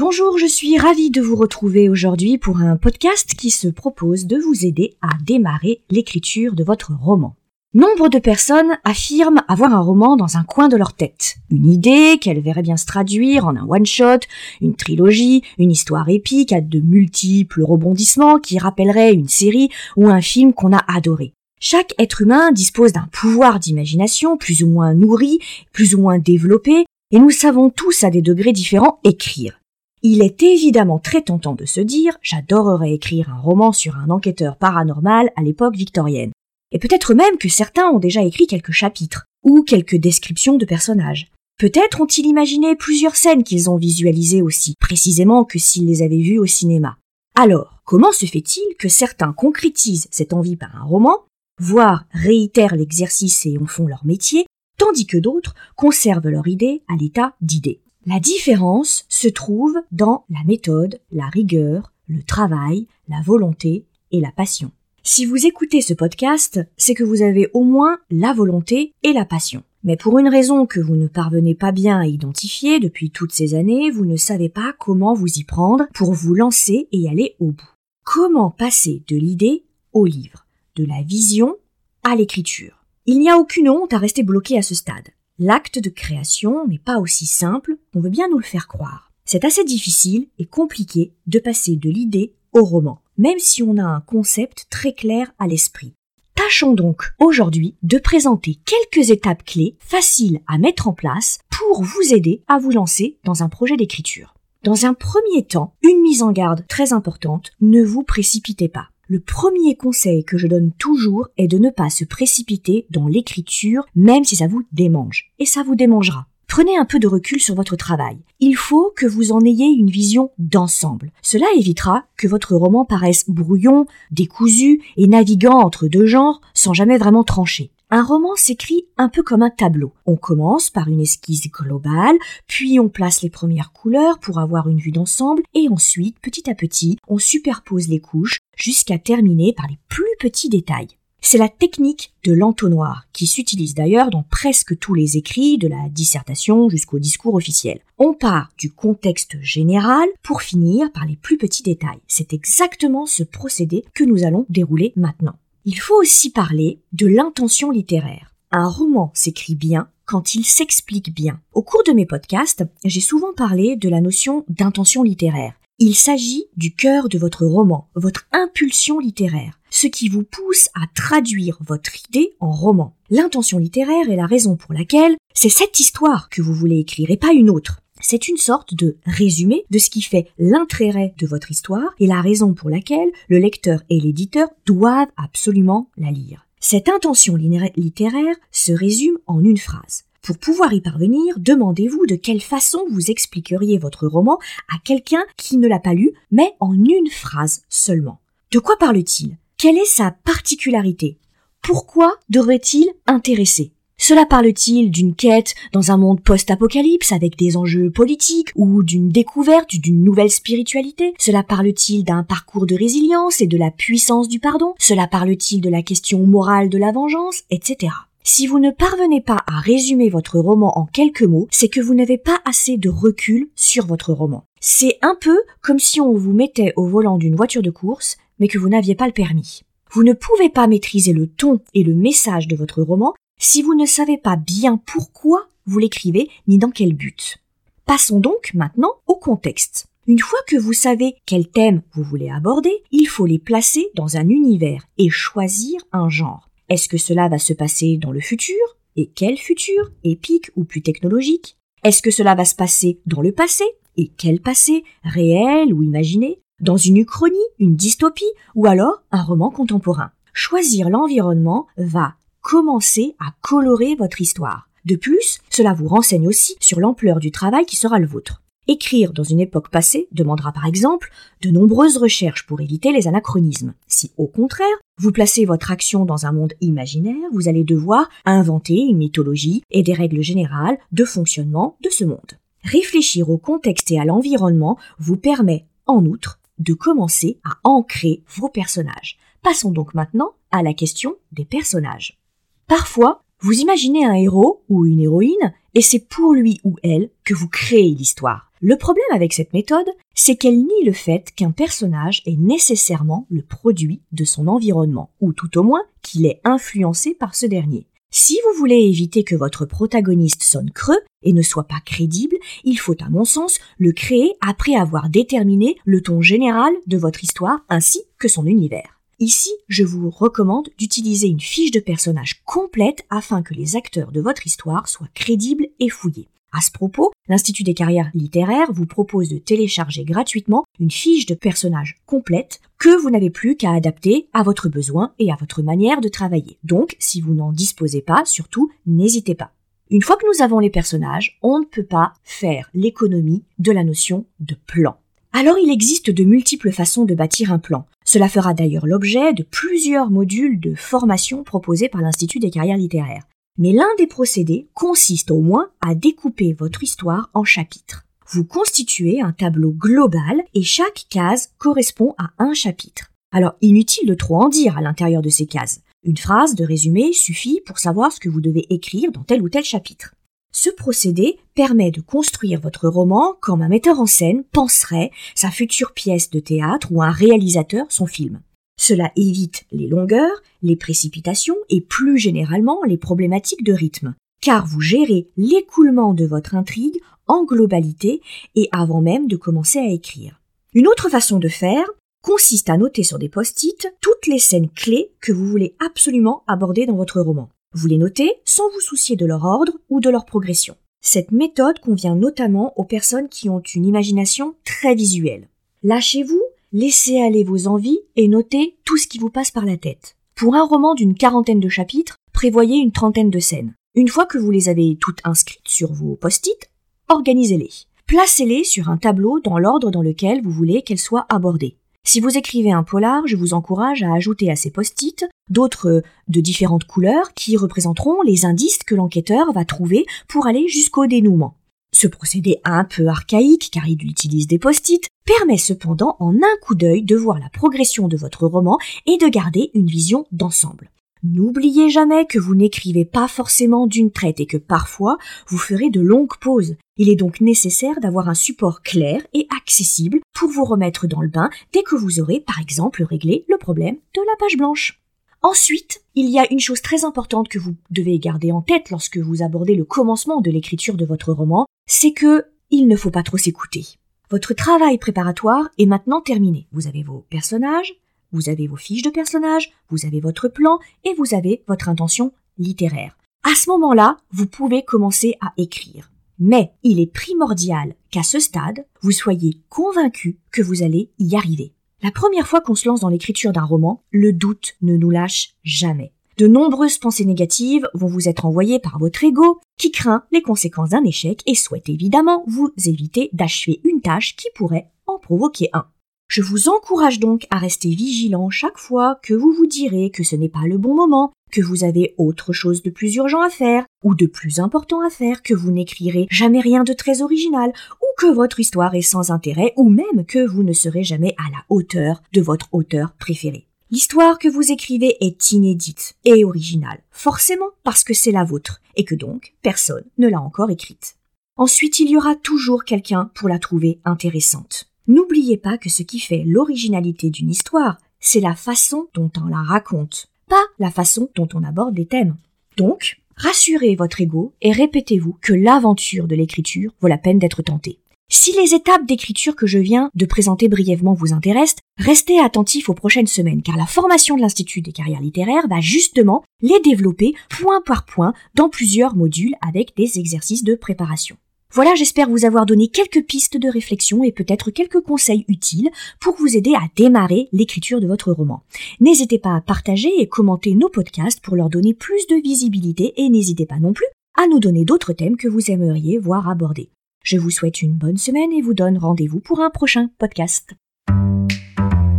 Bonjour, je suis ravie de vous retrouver aujourd'hui pour un podcast qui se propose de vous aider à démarrer l'écriture de votre roman. Nombre de personnes affirment avoir un roman dans un coin de leur tête. Une idée qu'elles verraient bien se traduire en un one-shot, une trilogie, une histoire épique à de multiples rebondissements qui rappelleraient une série ou un film qu'on a adoré. Chaque être humain dispose d'un pouvoir d'imagination plus ou moins nourri, plus ou moins développé, et nous savons tous à des degrés différents écrire. Il est évidemment très tentant de se dire j'adorerais écrire un roman sur un enquêteur paranormal à l'époque victorienne. Et peut-être même que certains ont déjà écrit quelques chapitres, ou quelques descriptions de personnages. Peut-être ont-ils imaginé plusieurs scènes qu'ils ont visualisées aussi précisément que s'ils les avaient vues au cinéma. Alors, comment se fait-il que certains concrétisent cette envie par un roman, voire réitèrent l'exercice et en font leur métier, tandis que d'autres conservent leur idée à l'état d'idée? La différence se trouve dans la méthode, la rigueur, le travail, la volonté et la passion. Si vous écoutez ce podcast, c'est que vous avez au moins la volonté et la passion. Mais pour une raison que vous ne parvenez pas bien à identifier depuis toutes ces années, vous ne savez pas comment vous y prendre pour vous lancer et aller au bout. Comment passer de l'idée au livre, de la vision à l'écriture? Il n'y a aucune honte à rester bloqué à ce stade. L'acte de création n'est pas aussi simple qu'on veut bien nous le faire croire. C'est assez difficile et compliqué de passer de l'idée au roman, même si on a un concept très clair à l'esprit. Tâchons donc aujourd'hui de présenter quelques étapes clés faciles à mettre en place pour vous aider à vous lancer dans un projet d'écriture. Dans un premier temps, une mise en garde très importante, ne vous précipitez pas. Le premier conseil que je donne toujours est de ne pas se précipiter dans l'écriture, même si ça vous démange. Et ça vous démangera. Prenez un peu de recul sur votre travail. Il faut que vous en ayez une vision d'ensemble. Cela évitera que votre roman paraisse brouillon, décousu et naviguant entre deux genres sans jamais vraiment trancher. Un roman s'écrit un peu comme un tableau. On commence par une esquisse globale, puis on place les premières couleurs pour avoir une vue d'ensemble, et ensuite, petit à petit, on superpose les couches jusqu'à terminer par les plus petits détails. C'est la technique de l'entonnoir, qui s'utilise d'ailleurs dans presque tous les écrits, de la dissertation jusqu'au discours officiel. On part du contexte général pour finir par les plus petits détails. C'est exactement ce procédé que nous allons dérouler maintenant. Il faut aussi parler de l'intention littéraire. Un roman s'écrit bien quand il s'explique bien. Au cours de mes podcasts, j'ai souvent parlé de la notion d'intention littéraire. Il s'agit du cœur de votre roman, votre impulsion littéraire, ce qui vous pousse à traduire votre idée en roman. L'intention littéraire est la raison pour laquelle c'est cette histoire que vous voulez écrire et pas une autre. C'est une sorte de résumé de ce qui fait l'intérêt de votre histoire et la raison pour laquelle le lecteur et l'éditeur doivent absolument la lire. Cette intention littéraire se résume en une phrase. Pour pouvoir y parvenir, demandez-vous de quelle façon vous expliqueriez votre roman à quelqu'un qui ne l'a pas lu, mais en une phrase seulement. De quoi parle-t-il? Quelle est sa particularité? Pourquoi devrait-il intéresser? Cela parle-t-il d'une quête dans un monde post-apocalypse avec des enjeux politiques ou d'une découverte d'une nouvelle spiritualité? Cela parle-t-il d'un parcours de résilience et de la puissance du pardon? Cela parle-t-il de la question morale de la vengeance, etc. Si vous ne parvenez pas à résumer votre roman en quelques mots, c'est que vous n'avez pas assez de recul sur votre roman. C'est un peu comme si on vous mettait au volant d'une voiture de course, mais que vous n'aviez pas le permis. Vous ne pouvez pas maîtriser le ton et le message de votre roman si vous ne savez pas bien pourquoi vous l'écrivez ni dans quel but. Passons donc maintenant au contexte. Une fois que vous savez quel thème vous voulez aborder, il faut les placer dans un univers et choisir un genre. Est-ce que cela va se passer dans le futur? Et quel futur? Épique ou plus technologique? Est-ce que cela va se passer dans le passé? Et quel passé? Réel ou imaginé? Dans une uchronie, une dystopie ou alors un roman contemporain? Choisir l'environnement va commencer à colorer votre histoire. De plus, cela vous renseigne aussi sur l'ampleur du travail qui sera le vôtre. Écrire dans une époque passée demandera par exemple de nombreuses recherches pour éviter les anachronismes. Si au contraire, vous placez votre action dans un monde imaginaire, vous allez devoir inventer une mythologie et des règles générales de fonctionnement de ce monde. Réfléchir au contexte et à l'environnement vous permet, en outre, de commencer à ancrer vos personnages. Passons donc maintenant à la question des personnages. Parfois, vous imaginez un héros ou une héroïne et c'est pour lui ou elle que vous créez l'histoire. Le problème avec cette méthode, c'est qu'elle nie le fait qu'un personnage est nécessairement le produit de son environnement, ou tout au moins qu'il est influencé par ce dernier. Si vous voulez éviter que votre protagoniste sonne creux et ne soit pas crédible, il faut à mon sens le créer après avoir déterminé le ton général de votre histoire ainsi que son univers. Ici, je vous recommande d'utiliser une fiche de personnage complète afin que les acteurs de votre histoire soient crédibles et fouillés. À ce propos, l'Institut des carrières littéraires vous propose de télécharger gratuitement une fiche de personnage complète que vous n'avez plus qu'à adapter à votre besoin et à votre manière de travailler. Donc, si vous n'en disposez pas, surtout, n'hésitez pas. Une fois que nous avons les personnages, on ne peut pas faire l'économie de la notion de plan. Alors il existe de multiples façons de bâtir un plan. Cela fera d'ailleurs l'objet de plusieurs modules de formation proposés par l'Institut des carrières littéraires. Mais l'un des procédés consiste au moins à découper votre histoire en chapitres. Vous constituez un tableau global et chaque case correspond à un chapitre. Alors inutile de trop en dire à l'intérieur de ces cases. Une phrase de résumé suffit pour savoir ce que vous devez écrire dans tel ou tel chapitre. Ce procédé permet de construire votre roman comme un metteur en scène penserait sa future pièce de théâtre ou un réalisateur son film. Cela évite les longueurs, les précipitations et plus généralement les problématiques de rythme, car vous gérez l'écoulement de votre intrigue en globalité et avant même de commencer à écrire. Une autre façon de faire consiste à noter sur des post-it toutes les scènes clés que vous voulez absolument aborder dans votre roman. Vous les notez sans vous soucier de leur ordre ou de leur progression. Cette méthode convient notamment aux personnes qui ont une imagination très visuelle. Lâchez-vous laissez aller vos envies et notez tout ce qui vous passe par la tête. Pour un roman d'une quarantaine de chapitres, prévoyez une trentaine de scènes. Une fois que vous les avez toutes inscrites sur vos post-it, organisez-les. Placez-les sur un tableau dans l'ordre dans lequel vous voulez qu'elles soient abordées. Si vous écrivez un polar, je vous encourage à ajouter à ces post-it d'autres de différentes couleurs qui représenteront les indices que l'enquêteur va trouver pour aller jusqu'au dénouement. Ce procédé un peu archaïque, car il utilise des post-it, permet cependant en un coup d'œil de voir la progression de votre roman et de garder une vision d'ensemble. N'oubliez jamais que vous n'écrivez pas forcément d'une traite et que parfois vous ferez de longues pauses. Il est donc nécessaire d'avoir un support clair et accessible pour vous remettre dans le bain dès que vous aurez par exemple réglé le problème de la page blanche. Ensuite, il y a une chose très importante que vous devez garder en tête lorsque vous abordez le commencement de l'écriture de votre roman, c'est que il ne faut pas trop s'écouter. Votre travail préparatoire est maintenant terminé. Vous avez vos personnages, vous avez vos fiches de personnages, vous avez votre plan et vous avez votre intention littéraire. À ce moment-là, vous pouvez commencer à écrire. Mais il est primordial qu'à ce stade, vous soyez convaincu que vous allez y arriver. La première fois qu'on se lance dans l'écriture d'un roman, le doute ne nous lâche jamais. De nombreuses pensées négatives vont vous être envoyées par votre ego, qui craint les conséquences d'un échec et souhaite évidemment vous éviter d'achever une tâche qui pourrait en provoquer un. Je vous encourage donc à rester vigilant chaque fois que vous vous direz que ce n'est pas le bon moment, que vous avez autre chose de plus urgent à faire, ou de plus important à faire, que vous n'écrirez jamais rien de très original, ou que votre histoire est sans intérêt, ou même que vous ne serez jamais à la hauteur de votre auteur préféré. L'histoire que vous écrivez est inédite et originale, forcément parce que c'est la vôtre, et que donc personne ne l'a encore écrite. Ensuite, il y aura toujours quelqu'un pour la trouver intéressante. N'oubliez pas que ce qui fait l'originalité d'une histoire, c'est la façon dont on la raconte, pas la façon dont on aborde les thèmes. Donc, rassurez votre ego et répétez-vous que l'aventure de l'écriture vaut la peine d'être tentée. Si les étapes d'écriture que je viens de présenter brièvement vous intéressent, restez attentifs aux prochaines semaines car la formation de l'Institut des carrières littéraires va justement les développer point par point dans plusieurs modules avec des exercices de préparation. Voilà, j'espère vous avoir donné quelques pistes de réflexion et peut-être quelques conseils utiles pour vous aider à démarrer l'écriture de votre roman. N'hésitez pas à partager et commenter nos podcasts pour leur donner plus de visibilité et n'hésitez pas non plus à nous donner d'autres thèmes que vous aimeriez voir abordés. Je vous souhaite une bonne semaine et vous donne rendez-vous pour un prochain podcast.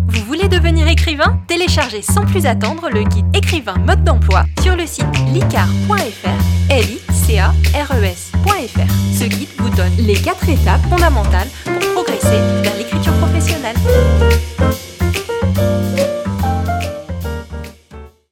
Vous voulez devenir écrivain? Téléchargez sans plus attendre le guide écrivain mode d'emploi sur le site licar.fr l i c a r e s ce guide vous donne les quatre étapes fondamentales pour progresser vers l'écriture professionnelle.